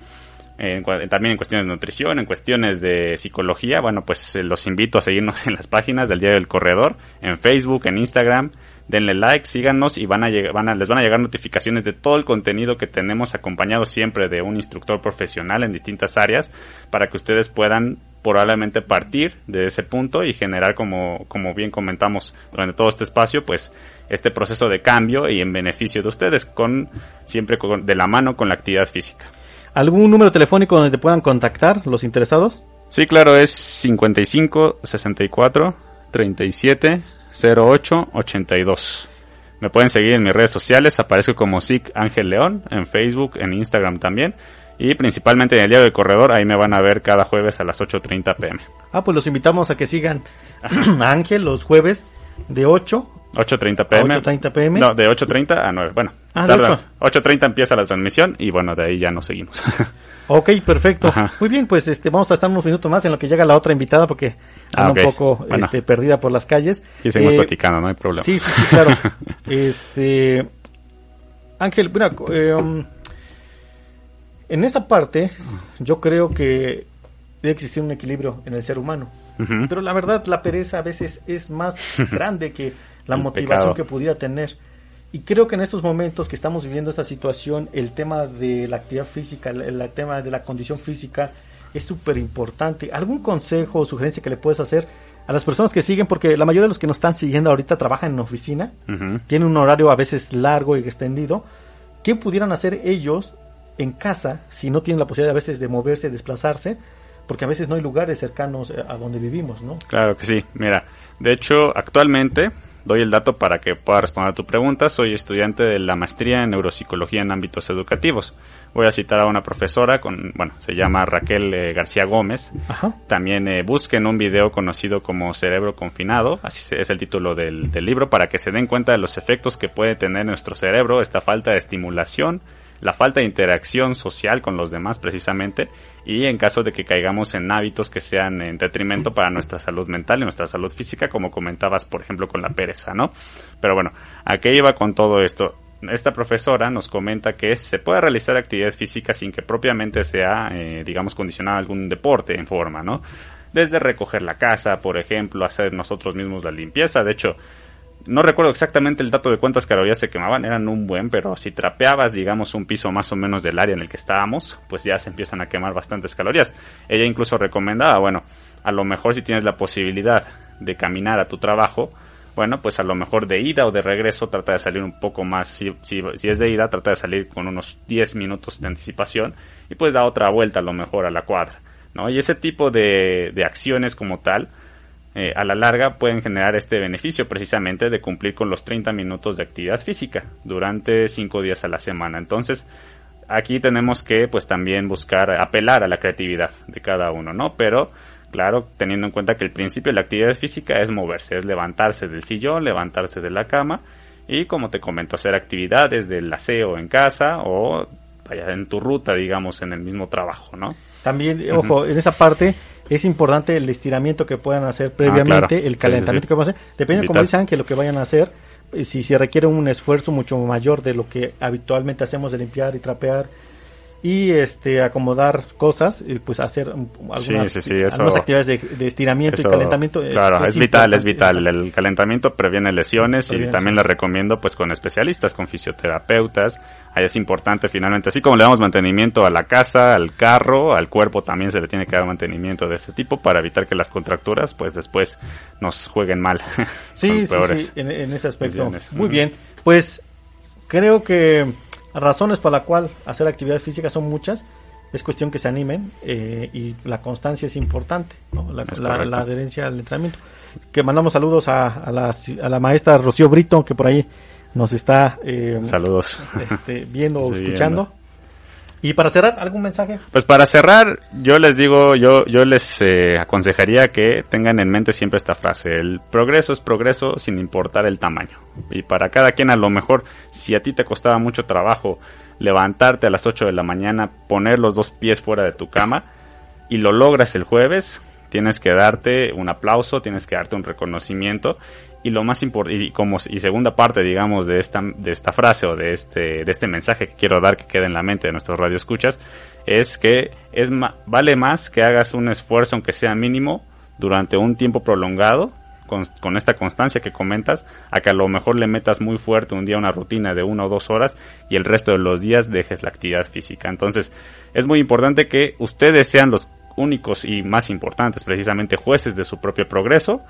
también en cuestiones de nutrición, en cuestiones de psicología, bueno, pues eh, los invito a seguirnos en las páginas del Diario del Corredor, en Facebook, en Instagram, denle like, síganos y van a, lleg- van a les van a llegar notificaciones de todo el contenido que tenemos acompañado siempre de un instructor profesional en distintas áreas para que ustedes puedan probablemente partir de ese punto y generar como, como bien comentamos durante todo este espacio, pues este proceso de cambio y en beneficio de ustedes con siempre con- de la mano con la actividad física. ¿Algún número telefónico donde te puedan contactar los interesados? Sí, claro, es 55 64 37 08 82. Me pueden seguir en mis redes sociales, aparezco como SIC Ángel León, en Facebook, en Instagram también, y principalmente en el Diario del Corredor, ahí me van a ver cada jueves a las 8.30 pm. Ah, pues los invitamos a que sigan a Ángel los jueves de 8 8.30 pm. 8:30 PM. No, de 8.30 a 9. Bueno, Ah, de tarda. 8.30 empieza la transmisión y bueno, de ahí ya nos seguimos. Ok, perfecto. Ajá. Muy bien, pues este vamos a estar unos minutos más en lo que llega la otra invitada porque Ah, anda un poco Bueno. este, perdida por las calles. y seguimos Eh, platicando, no hay problema. Sí, sí, sí, claro. este Ángel, mira, eh, um, en esta parte yo creo que debe existir un equilibrio en el ser humano. Pero la verdad, la pereza a veces es más grande que la El motivación pecado. que pudiera tener. Y creo que en estos momentos que estamos viviendo esta situación, el tema de la actividad física, el, el tema de la condición física es súper importante. ¿Algún consejo o sugerencia que le puedes hacer a las personas que siguen? Porque la mayoría de los que nos están siguiendo ahorita trabajan en oficina, Ujú. tienen un horario a veces largo y extendido. ¿Qué pudieran hacer ellos en casa si no tienen la posibilidad a veces de moverse, desplazarse? Porque a veces no hay lugares cercanos eh, a donde vivimos, ¿no? Claro que sí. Mira, de hecho, actualmente doy el dato para que pueda responder a tu pregunta. Soy estudiante de la maestría en neuropsicología en ámbitos educativos. Voy a citar a una profesora con, bueno, se llama Raquel eh, García Gómez. Ajá. También eh, busquen un video conocido como Cerebro Confinado, así es el título del, del libro, para que se den cuenta de los efectos que puede tener nuestro cerebro esta falta de estimulación, la falta de interacción social con los demás precisamente, y en caso de que caigamos en hábitos que sean en detrimento para nuestra salud mental y nuestra salud física, como comentabas, por ejemplo, con la pereza, ¿no? Pero bueno, ¿a qué iba con todo esto? Esta profesora nos comenta que se puede realizar actividad física sin que propiamente sea, eh, digamos, condicionada a algún deporte en forma, ¿no? Desde recoger la casa, por ejemplo, hacer nosotros mismos la limpieza. De hecho, no recuerdo exactamente el dato de cuántas calorías se quemaban, eran un buen, pero si trapeabas, digamos, un piso más o menos del área en el que estábamos, pues ya se empiezan a quemar bastantes calorías. Ella incluso recomendaba, bueno, a lo mejor si tienes la posibilidad de caminar a tu trabajo, bueno, pues a lo mejor de ida o de regreso trata de salir un poco más, si es de ida, trata de salir con unos 10 minutos de anticipación y pues da otra vuelta a lo mejor a la cuadra, ¿no? Y ese tipo de, de acciones como tal, eh, a la larga pueden generar este beneficio precisamente de cumplir con los 30 minutos de actividad física durante 5 días a la semana. Entonces, aquí tenemos que pues también buscar apelar a la creatividad de cada uno, ¿no? Pero claro, teniendo en cuenta que el principio de la actividad física es moverse, es levantarse del sillón, levantarse de la cama y como te comento, hacer actividades del aseo en casa o vaya en tu ruta, digamos, en el mismo trabajo, ¿no? También, ojo, en esa parte es importante el estiramiento que puedan hacer previamente, Ah, claro. el Sí, calentamiento sí, sí. que puedan hacer. Depende, como Vital. dice Ángel, lo que vayan a hacer. eh, Si se requiere un esfuerzo mucho mayor de lo que habitualmente hacemos de limpiar y trapear, y este acomodar cosas y pues hacer algunas, Sí, sí, sí, eso- algunas actividades de, de estiramiento Eso, y calentamiento. claro, pues, es vital, es vital. El calentamiento previene lesiones y también les recomiendo pues con especialistas, con fisioterapeutas. Ahí es importante finalmente, así como le damos mantenimiento a la casa, al carro, al cuerpo también se le tiene que dar mantenimiento de este tipo para evitar que las contracturas pues después nos jueguen mal. Sí, sí, sí, en, en ese aspecto. Lesiones. Muy bien, pues creo que razones por la cual hacer actividad física son muchas. Es cuestión que se animen eh, y la constancia es importante, ¿no? la, Es la- correcto. la adherencia al entrenamiento. Que mandamos saludos a, a la, a la maestra Rocío Brito, que por ahí nos está eh, Saludos. este, viendo o escuchando. Y para cerrar, ¿algún mensaje? Pues para cerrar, yo les digo, yo, yo les eh, aconsejaría que tengan en mente siempre esta frase, el progreso es progreso sin importar el tamaño. Y para cada quien a lo mejor, si a ti te costaba mucho trabajo levantarte a las 8 de la mañana, poner los dos pies fuera de tu cama y lo logras el jueves, tienes que darte un aplauso, tienes que darte un reconocimiento y lo más importante y como y segunda parte digamos de esta de esta frase o de este de este mensaje que quiero dar que quede en la mente de nuestros radioescuchas es que es ma- vale más que hagas un esfuerzo aunque sea mínimo durante un tiempo prolongado con, con esta constancia que comentas a que a lo mejor le metas muy fuerte un día una rutina de una o dos horas y el resto de los días dejes la actividad física. Entonces es muy importante que ustedes sean los únicos y más importantes precisamente jueces de su propio progreso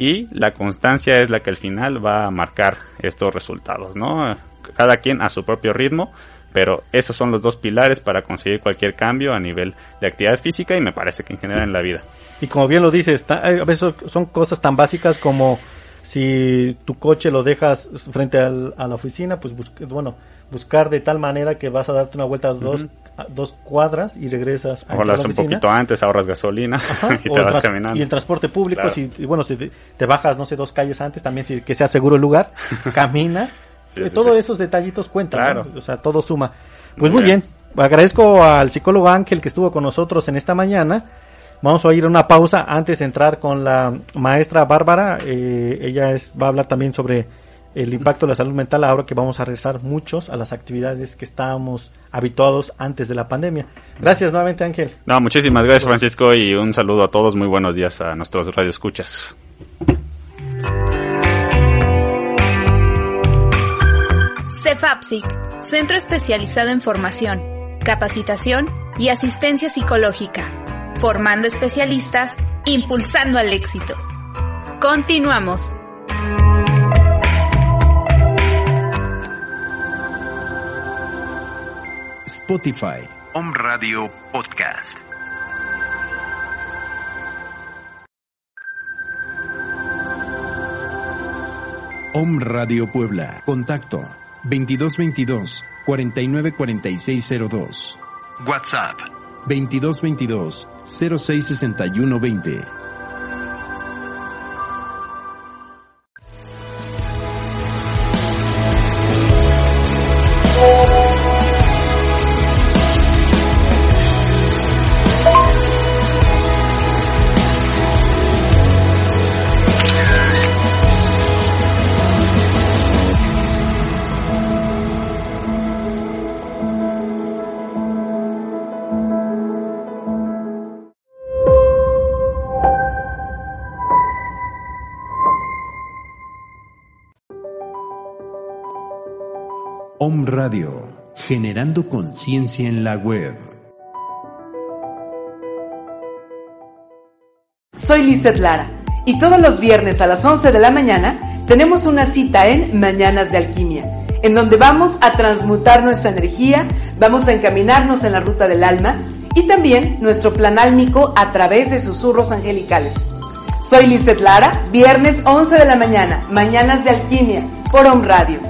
y la constancia es la que al final va a marcar estos resultados, ¿no? Cada quien a su propio ritmo, pero esos son los dos pilares para conseguir cualquier cambio a nivel de actividad física y me parece que en general en la vida. Y como bien lo dices, ta- a veces son cosas tan básicas como si tu coche lo dejas frente al- a la oficina, pues bueno, buscar de tal manera que vas a darte una vuelta a dos, dos cuadras y regresas a la haces un oficina. poquito antes, ahorras gasolina Ajá, y te vas caminando. Y el transporte público, Claro. si, y bueno, si te, te bajas, no sé, dos calles antes, también si, que sea seguro el lugar, caminas, Sí, sí, todos sí. esos detallitos cuentan, Claro. ¿no? o sea, todo suma. Pues Muy muy bien. agradezco al psicólogo Ángel que estuvo con nosotros en esta mañana. Vamos a ir a una pausa antes de entrar con la maestra Bárbara. Eh, ella es, va a hablar también sobre el impacto de la salud mental ahora que vamos a regresar muchos a las actividades que estábamos habituados antes de la pandemia. Gracias nuevamente Ángel. No, muchísimas gracias Francisco y un saludo a todos, muy buenos días a nuestros radioescuchas. CEFAPSIC, Centro Especializado en Formación, Capacitación y Asistencia Psicológica, formando especialistas, impulsando al éxito. Continuamos. Spotify. Home Radio Podcast. Om Radio Puebla. Contacto 2222 494602. WhatsApp 2222 066120. Generando conciencia en la web. Soy Lizeth Lara y todos los viernes a las 11 de la mañana tenemos una cita en Mañanas de Alquimia, en donde vamos a transmutar nuestra energía, vamos a encaminarnos en la ruta del alma y también nuestro plan álmico a través de susurros angelicales. Soy Lizeth Lara, viernes 11 de la mañana, Mañanas de Alquimia, por Om Radio.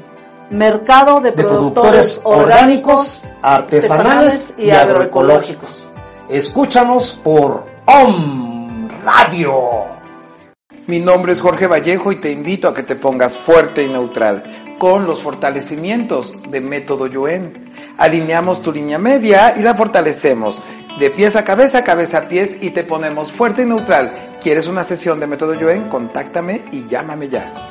Mercado de, de productores, productores orgánicos, artesanales y agroecológicos. Escúchanos por OM Radio. Mi nombre es Jorge Vallejo y te invito a que te pongas fuerte y neutral con los fortalecimientos de Método Yuen. Alineamos tu línea media y la fortalecemos de pies a cabeza, cabeza a pies y te ponemos fuerte y neutral. ¿Quieres una sesión de Método Yuen? Contáctame y llámame ya.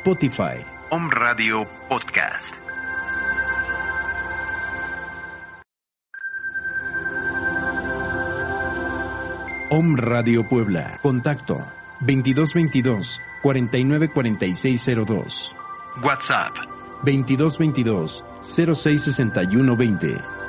Spotify. Home Radio Podcast. Om Radio Puebla. Contacto 2222 494602. WhatsApp 2222 066120.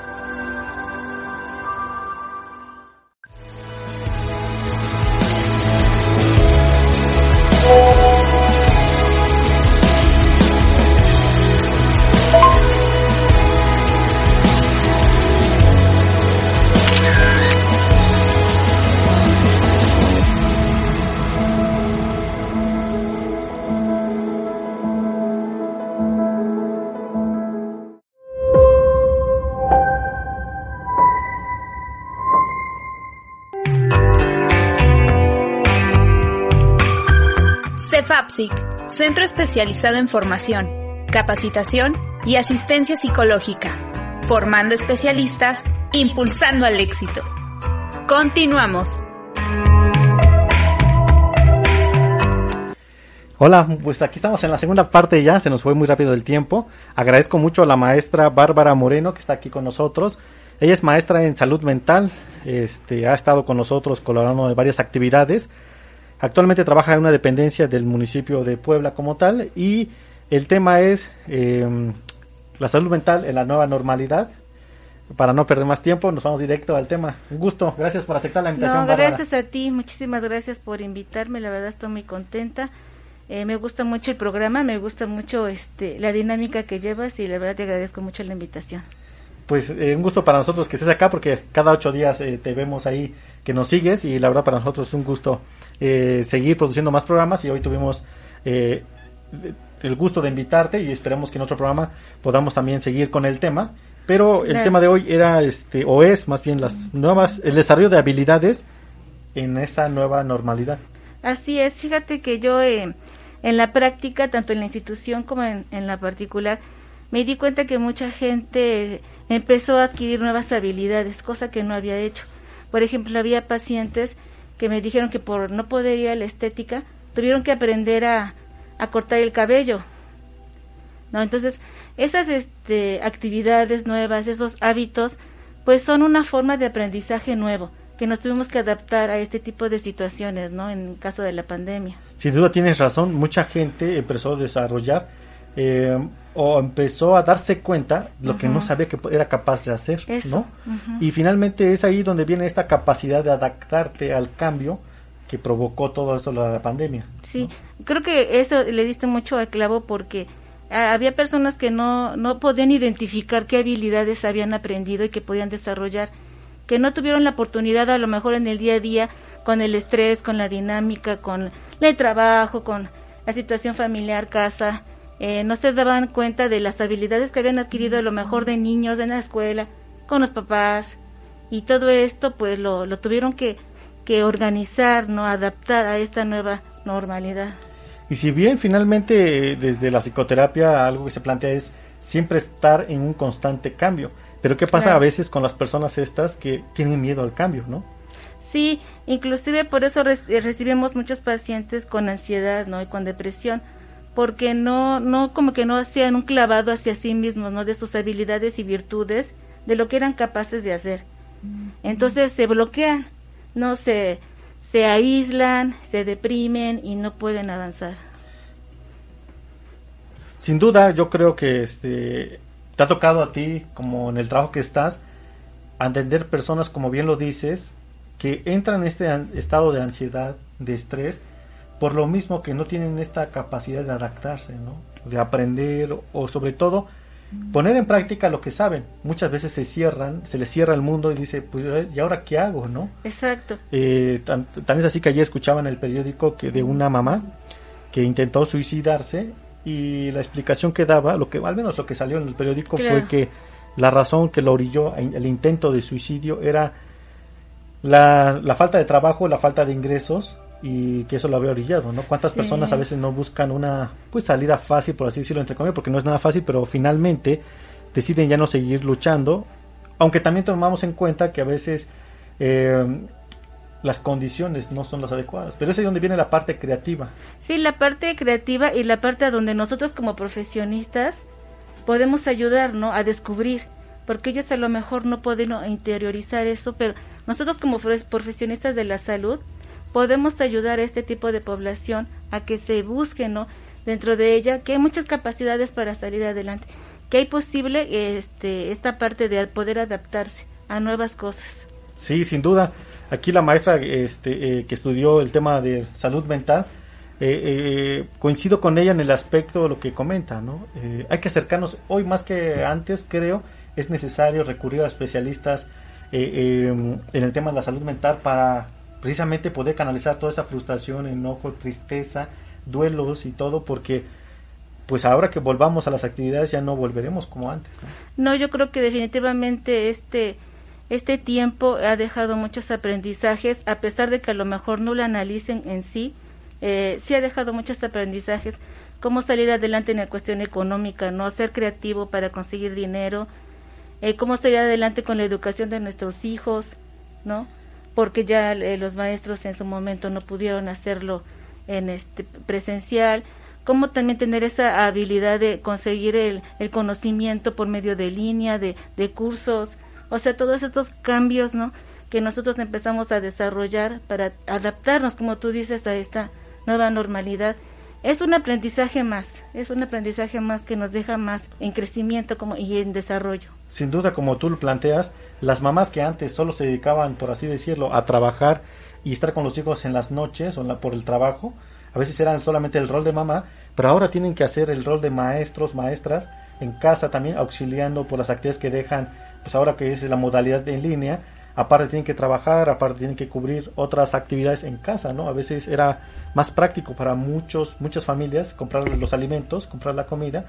Centro Especializado en Formación, Capacitación y Asistencia Psicológica. formando especialistas, impulsando al éxito. Continuamos. Hola, pues aquí estamos en la segunda parte ya, se nos fue muy rápido el tiempo. Agradezco mucho a la maestra Bárbara Moreno que está aquí con nosotros. Ella es maestra en salud mental, este, ha estado con nosotros colaborando en varias actividades. Actualmente trabaja en una dependencia del municipio de Puebla como tal y el tema es eh, la salud mental en la nueva normalidad. Para no perder más tiempo, nos vamos directo al tema. Un gusto, gracias por aceptar la invitación. No, gracias a ti, muchísimas gracias por invitarme, la verdad estoy muy contenta. Eh, me gusta mucho el programa, me gusta mucho este, la dinámica que llevas y la verdad te agradezco mucho la invitación. Pues eh, un gusto para nosotros que estés acá porque cada ocho días eh, te vemos ahí que nos sigues y la verdad para nosotros es un gusto seguir produciendo más programas y hoy tuvimos el gusto de invitarte y esperemos que en otro programa podamos también seguir con el tema. Pero el tema de hoy era este o es más bien las nuevas el desarrollo de habilidades en esta nueva normalidad. Así es, fíjate que yo eh, en la práctica, tanto en la institución como en, la particular, me di cuenta que mucha gente empezó a adquirir nuevas habilidades, cosa que no había hecho. Por ejemplo, había pacientes que me dijeron que por no poder ir a la estética, tuvieron que aprender a, cortar el cabello. ¿No? Entonces, esas este, actividades nuevas, esos hábitos, pues son una forma de aprendizaje nuevo que nos tuvimos que adaptar a este tipo de situaciones, ¿no? En caso de la pandemia. Sin duda tienes razón, mucha gente empezó a desarrollar eh, o empezó a darse cuenta lo que no sabía que era capaz de hacer, ¿no? Y finalmente es ahí donde viene esta capacidad de adaptarte al cambio que provocó todo esto la pandemia. Sí, creo que eso le diste mucho al clavo porque había personas que no, no podían identificar qué habilidades habían aprendido y que podían desarrollar que no tuvieron la oportunidad a lo mejor en el día a día con el estrés, con la dinámica, con el trabajo, con la situación familiar, casa, eh, no se daban cuenta de las habilidades que habían adquirido a lo mejor de niños en la escuela, con los papás, y todo esto pues lo, lo tuvieron que, que organizar, no adaptar a esta nueva normalidad. Y si bien finalmente desde la psicoterapia algo que se plantea es siempre estar en un constante cambio, pero ¿qué pasa a veces con las personas estas que tienen miedo al cambio, no? Sí, inclusive por eso recibimos muchos pacientes con ansiedad, ¿no? Y con depresión, porque no, no, como que no hacían un clavado hacia sí mismos, ¿no? De sus habilidades y virtudes, de lo que eran capaces de hacer. Entonces se bloquean, no se, se aíslan, se deprimen y no pueden avanzar. Sin duda, yo creo que este te ha tocado a ti, como en el trabajo que estás, entender personas, como bien lo dices, que entran en este estado de ansiedad, de estrés, por lo mismo que no tienen esta capacidad de adaptarse, ¿no? de aprender o sobre todo poner en práctica lo que saben. Muchas veces se cierran, se les cierra el mundo y dice, pues, ¿y ahora qué hago? ¿no? Exacto. Eh, también es así que ayer escuchaba en el periódico que de una mamá que intentó suicidarse y la explicación que daba, lo que al menos lo que salió en el periódico fue que la razón que lo orilló el intento de suicidio era la, la, falta de trabajo, la falta de ingresos y que eso lo había orillado, ¿no? ¿Cuántas personas a veces no buscan una pues salida fácil, por así decirlo, entre comillas, porque no es nada fácil, pero finalmente deciden ya no seguir luchando, aunque también tomamos en cuenta que a veces eh, las condiciones no son las adecuadas. Pero es ahí donde viene la parte creativa. Sí, la parte creativa y la parte a donde nosotros como profesionistas podemos ayudar, ¿no? A descubrir, porque ellos a lo mejor no pueden interiorizar eso, pero nosotros como profesionistas de la salud podemos ayudar a este tipo de población a que se busque, ¿no? Dentro de ella, que hay muchas capacidades para salir adelante, que hay posible este, esta parte de poder adaptarse a nuevas cosas. Sí, sin duda. Aquí la maestra este, eh, que estudió el tema de salud mental, eh, eh, coincido con ella en el aspecto de lo que comenta, ¿no? hay que acercarnos, hoy más que antes creo, es necesario recurrir a especialistas en el tema de la salud mental para precisamente poder canalizar toda esa frustración, enojo, tristeza, duelos y todo, porque pues ahora que volvamos a las actividades ya no volveremos como antes. No, no yo creo que definitivamente este este tiempo ha dejado muchos aprendizajes, a pesar de que a lo mejor no lo analicen en sí, eh, sí ha dejado muchos aprendizajes, cómo salir adelante en la cuestión económica, no ser creativo para conseguir dinero, eh, cómo seguir adelante con la educación de nuestros hijos, ¿no? Porque ya eh, los maestros en su momento no pudieron hacerlo en este presencial, cómo también tener esa habilidad de conseguir el, el conocimiento por medio de línea, de, de cursos, o sea, todos estos cambios, ¿no? Que nosotros empezamos a desarrollar para adaptarnos, como tú dices, a esta nueva normalidad es un aprendizaje más, es un aprendizaje más que nos deja más en crecimiento como y en desarrollo. Sin duda, como tú lo planteas, las mamás que antes solo se dedicaban, por así decirlo, a trabajar y estar con los hijos en las noches o por el trabajo, a veces eran solamente el rol de mamá, pero ahora tienen que hacer el rol de maestros, maestras, en casa también, auxiliando por las actividades que dejan, pues ahora que es la modalidad en línea, aparte tienen que trabajar, aparte tienen que cubrir otras actividades en casa, ¿no? A veces era más práctico para muchos, muchas familias comprar los alimentos, comprar la comida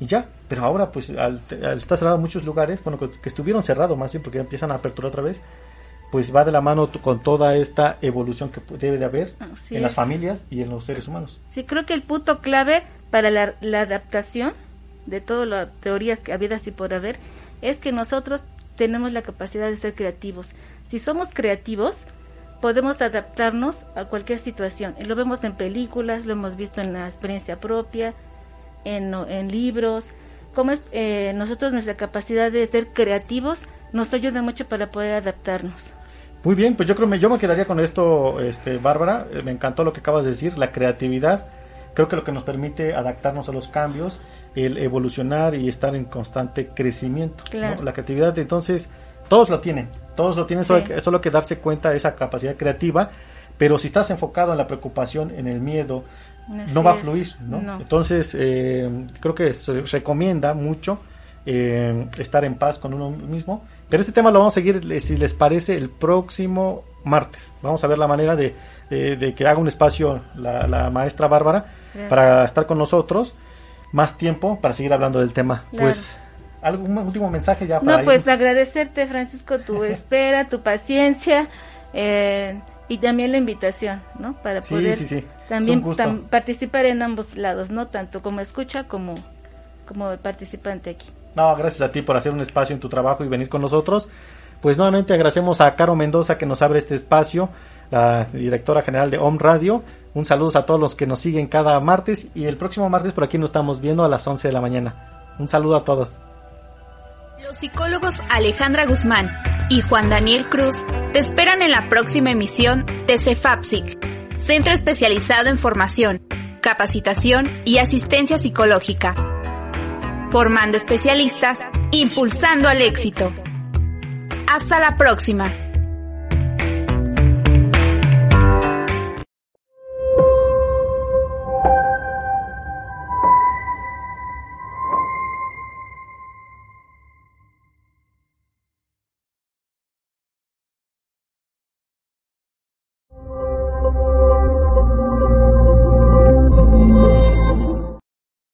y ya. Pero ahora, pues, al, estar cerrado muchos lugares, bueno, que, estuvieron cerrados más bien porque ya empiezan a aperturar otra vez, pues va de la mano con toda esta evolución que debe de haber en las familias y en los seres humanos. Sí, creo que el punto clave para la, la adaptación de todas las teorías que habidas y por haber es que nosotros tenemos la capacidad de ser creativos. Si somos creativos, podemos adaptarnos a cualquier situación. Lo vemos en películas, lo hemos visto en la experiencia propia, en, en libros. Como es, eh, nosotros nuestra capacidad de ser creativos nos ayuda mucho para poder adaptarnos. Muy bien, pues yo creo que yo me quedaría con esto, este, Bárbara. Eh, me encantó lo que acabas de decir, la creatividad. Creo que lo que nos permite adaptarnos a los cambios, el evolucionar y estar en constante crecimiento. La creatividad, entonces, todos lo tienen, todos lo tienen, solo, que, solo que darse cuenta de esa capacidad creativa, pero si estás enfocado en la preocupación, en el miedo, no va a fluir, ¿no? Entonces, eh, creo que se recomienda mucho eh, estar en paz con uno mismo, pero este tema lo vamos a seguir, si les parece, el próximo martes. Vamos a ver la manera de, que haga un espacio la, maestra Bárbara para estar con nosotros más tiempo para seguir hablando del tema. Pues ¿Algún último mensaje ya para No, pues agradecerte, Francisco, tu espera, tu paciencia eh, y también la invitación, ¿no? Para poder también participar en ambos lados, ¿no? Tanto como escucha como, como participante aquí. No, gracias a ti por hacer un espacio en tu trabajo y venir con nosotros. Pues nuevamente agradecemos a Caro Mendoza que nos abre este espacio, la directora general de Home Radio. Un saludo a todos los que nos siguen cada martes y el próximo martes por aquí nos estamos viendo a las 11 de la mañana. Un saludo a todos. Los psicólogos Alejandra Guzmán y Juan Daniel Cruz te esperan en la próxima emisión de CEFAPSIC, Centro Especializado en Formación, Capacitación y Asistencia Psicológica. Formando especialistas, impulsando al éxito. Hasta la próxima.